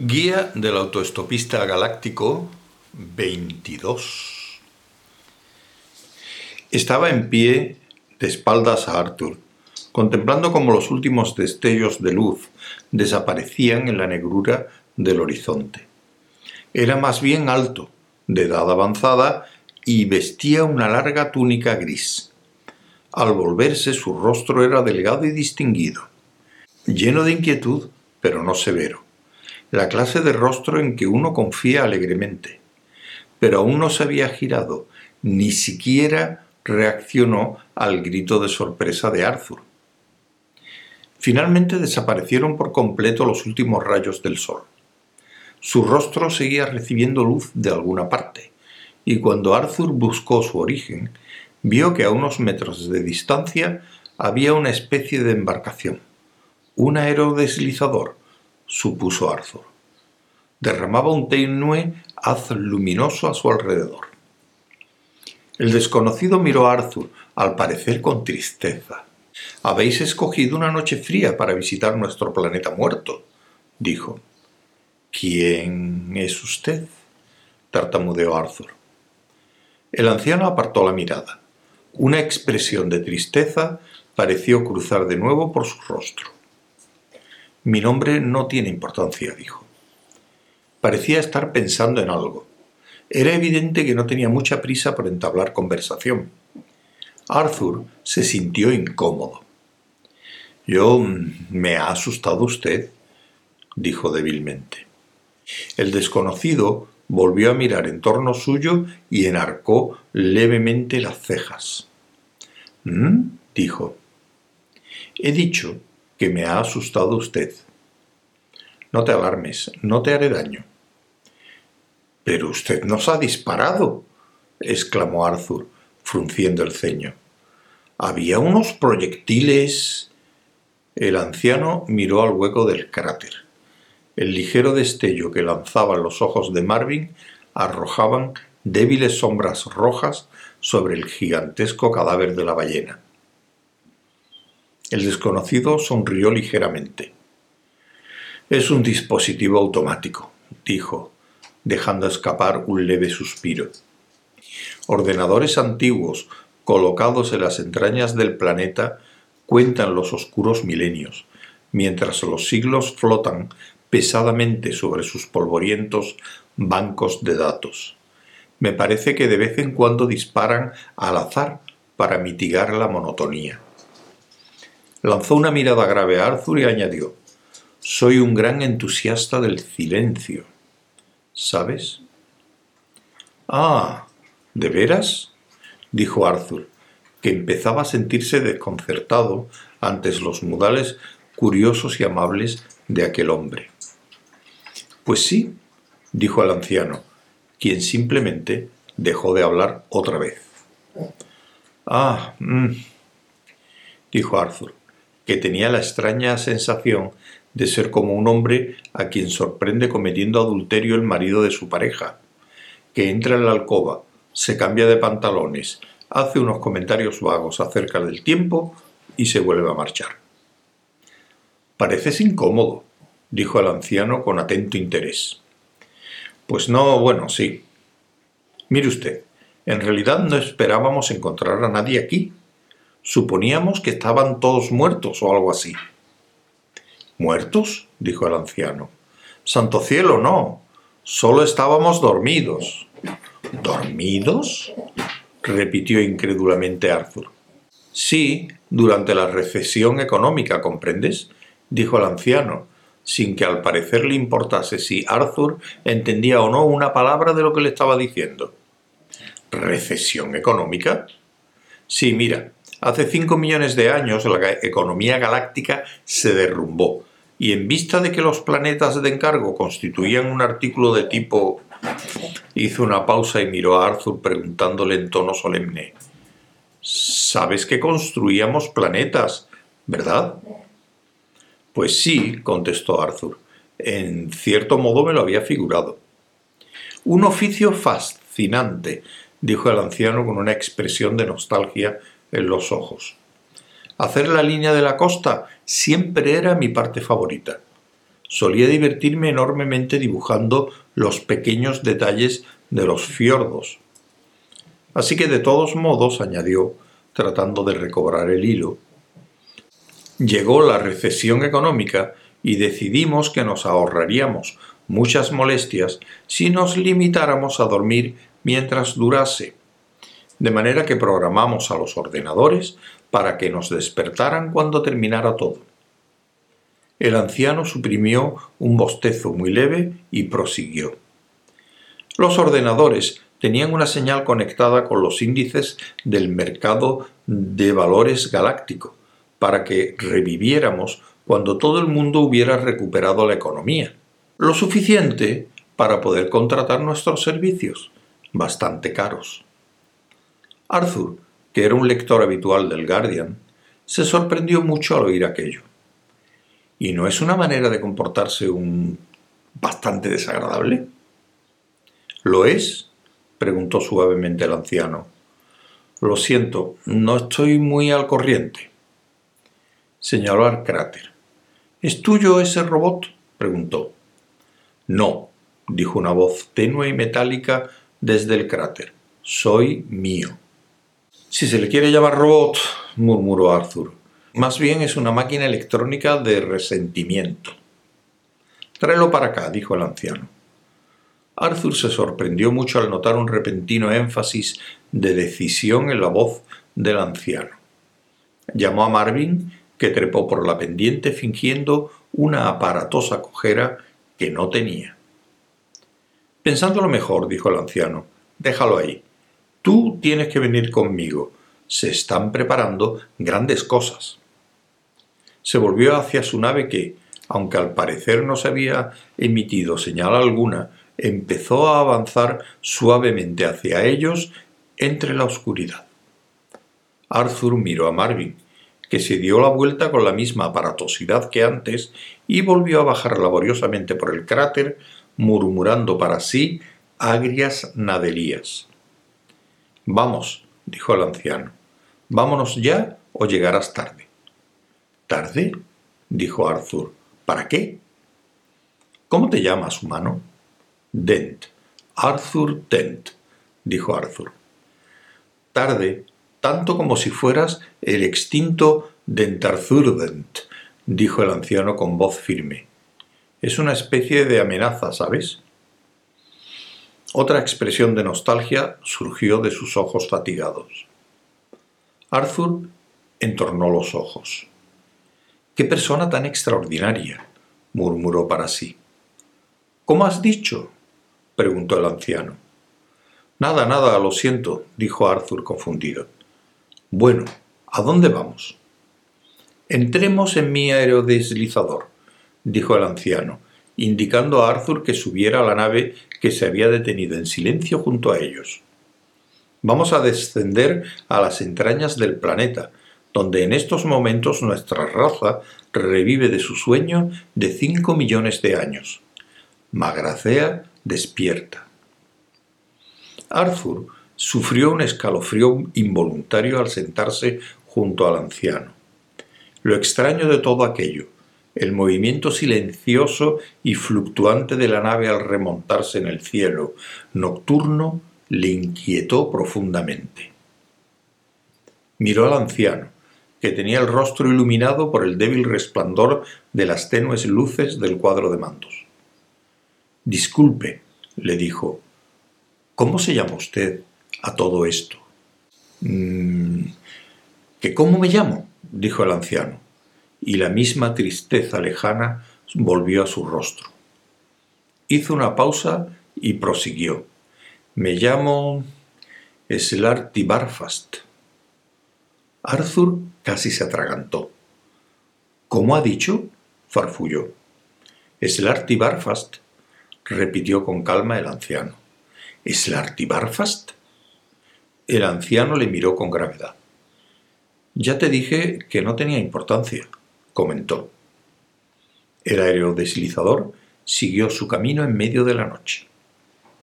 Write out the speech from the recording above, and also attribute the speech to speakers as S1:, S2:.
S1: Guía del autoestopista galáctico 22. Estaba en pie de espaldas a Arthur, contemplando cómo los últimos destellos de luz desaparecían en la negrura del horizonte. Era más bien alto, de edad avanzada, y vestía una larga túnica gris. Al volverse su rostro era delgado y distinguido, lleno de inquietud, pero no severo la clase de rostro en que uno confía alegremente. Pero aún no se había girado, ni siquiera reaccionó al grito de sorpresa de Arthur. Finalmente desaparecieron por completo los últimos rayos del sol. Su rostro seguía recibiendo luz de alguna parte, y cuando Arthur buscó su origen, vio que a unos metros de distancia había una especie de embarcación, un aerodeslizador, supuso Arthur. Derramaba un tenue haz luminoso a su alrededor. El desconocido miró a Arthur, al parecer con tristeza. Habéis escogido una noche fría para visitar nuestro planeta muerto, dijo. ¿Quién es usted? tartamudeó Arthur. El anciano apartó la mirada. Una expresión de tristeza pareció cruzar de nuevo por su rostro. Mi nombre no tiene importancia, dijo. Parecía estar pensando en algo. Era evidente que no tenía mucha prisa por entablar conversación. Arthur se sintió incómodo. Yo me ha asustado usted, dijo débilmente. El desconocido volvió a mirar en torno suyo y enarcó levemente las cejas. ¿Mm? dijo. He dicho que me ha asustado usted. No te alarmes, no te haré daño. Pero usted nos ha disparado, exclamó Arthur, frunciendo el ceño. Había unos proyectiles. El anciano miró al hueco del cráter. El ligero destello que lanzaban los ojos de Marvin arrojaban débiles sombras rojas sobre el gigantesco cadáver de la ballena. El desconocido sonrió ligeramente. Es un dispositivo automático, dijo, dejando escapar un leve suspiro. Ordenadores antiguos colocados en las entrañas del planeta cuentan los oscuros milenios, mientras los siglos flotan pesadamente sobre sus polvorientos bancos de datos. Me parece que de vez en cuando disparan al azar para mitigar la monotonía. Lanzó una mirada grave a Arthur y añadió Soy un gran entusiasta del silencio. ¿Sabes? Ah, ¿de veras? dijo Arthur, que empezaba a sentirse desconcertado ante los modales curiosos y amables de aquel hombre. Pues sí, dijo el anciano, quien simplemente dejó de hablar otra vez. Ah, mm", dijo Arthur, que tenía la extraña sensación de ser como un hombre a quien sorprende cometiendo adulterio el marido de su pareja, que entra en la alcoba, se cambia de pantalones, hace unos comentarios vagos acerca del tiempo y se vuelve a marchar. Pareces incómodo, dijo el anciano con atento interés. Pues no, bueno, sí. Mire usted, en realidad no esperábamos encontrar a nadie aquí, Suponíamos que estaban todos muertos o algo así. ¿Muertos? dijo el anciano. Santo cielo, no. Solo estábamos dormidos. ¿Dormidos? repitió incrédulamente Arthur. Sí, durante la recesión económica, ¿comprendes? dijo el anciano, sin que al parecer le importase si Arthur entendía o no una palabra de lo que le estaba diciendo. ¿Recesión económica? Sí, mira, Hace cinco millones de años la economía galáctica se derrumbó y en vista de que los planetas de encargo constituían un artículo de tipo... Hizo una pausa y miró a Arthur preguntándole en tono solemne. Sabes que construíamos planetas, ¿verdad? Pues sí, contestó Arthur. En cierto modo me lo había figurado. Un oficio fascinante, dijo el anciano con una expresión de nostalgia en los ojos. Hacer la línea de la costa siempre era mi parte favorita. solía divertirme enormemente dibujando los pequeños detalles de los fiordos. Así que de todos modos, añadió, tratando de recobrar el hilo, llegó la recesión económica y decidimos que nos ahorraríamos muchas molestias si nos limitáramos a dormir mientras durase. De manera que programamos a los ordenadores para que nos despertaran cuando terminara todo. El anciano suprimió un bostezo muy leve y prosiguió. Los ordenadores tenían una señal conectada con los índices del mercado de valores galáctico, para que reviviéramos cuando todo el mundo hubiera recuperado la economía. Lo suficiente para poder contratar nuestros servicios, bastante caros. Arthur, que era un lector habitual del Guardian, se sorprendió mucho al oír aquello. ¿Y no es una manera de comportarse un bastante desagradable? ¿Lo es? preguntó suavemente el anciano. Lo siento, no estoy muy al corriente. Señaló al cráter. ¿Es tuyo ese robot? preguntó. No, dijo una voz tenue y metálica desde el cráter. Soy mío. Si se le quiere llamar robot, murmuró Arthur, más bien es una máquina electrónica de resentimiento. Tráelo para acá, dijo el anciano. Arthur se sorprendió mucho al notar un repentino énfasis de decisión en la voz del anciano. Llamó a Marvin, que trepó por la pendiente fingiendo una aparatosa cojera que no tenía. Pensándolo mejor, dijo el anciano, déjalo ahí. Tú tienes que venir conmigo. Se están preparando grandes cosas se volvió hacia su nave que, aunque al parecer no se había emitido señal alguna, empezó a avanzar suavemente hacia ellos entre la oscuridad. Arthur miró a Marvin, que se dio la vuelta con la misma aparatosidad que antes y volvió a bajar laboriosamente por el cráter, murmurando para sí agrias nadelías. Vamos, dijo el anciano, vámonos ya o llegarás tarde. ¿Tarde? dijo Arthur. ¿Para qué? ¿Cómo te llamas, humano? Dent. Arthur Dent, dijo Arthur. Tarde, tanto como si fueras el extinto Dentarthur Dent, dijo el anciano con voz firme. Es una especie de amenaza, ¿sabes? Otra expresión de nostalgia surgió de sus ojos fatigados. Arthur entornó los ojos. ¡Qué persona tan extraordinaria! murmuró para sí. ¿Cómo has dicho? preguntó el anciano. Nada, nada, lo siento, dijo Arthur confundido. Bueno, ¿a dónde vamos? Entremos en mi aerodeslizador, dijo el anciano, indicando a Arthur que subiera a la nave que se había detenido en silencio junto a ellos. Vamos a descender a las entrañas del planeta, donde en estos momentos nuestra raza revive de su sueño de cinco millones de años. Magracea despierta. Arthur sufrió un escalofrío involuntario al sentarse junto al anciano. Lo extraño de todo aquello, el movimiento silencioso y fluctuante de la nave al remontarse en el cielo nocturno, le inquietó profundamente. Miró al anciano, que tenía el rostro iluminado por el débil resplandor de las tenues luces del cuadro de mandos. Disculpe, le dijo, ¿cómo se llama usted a todo esto? Mm, ¿Que cómo me llamo? dijo el anciano, y la misma tristeza lejana volvió a su rostro. Hizo una pausa y prosiguió. Me llamo Slarty Barfast. Arthur casi se atragantó. ¿Cómo ha dicho? farfulló. Slarty Barfast, repitió con calma el anciano. ¿Slarty Barfast? El anciano le miró con gravedad. Ya te dije que no tenía importancia, comentó. El aerodeslizador siguió su camino en medio de la noche.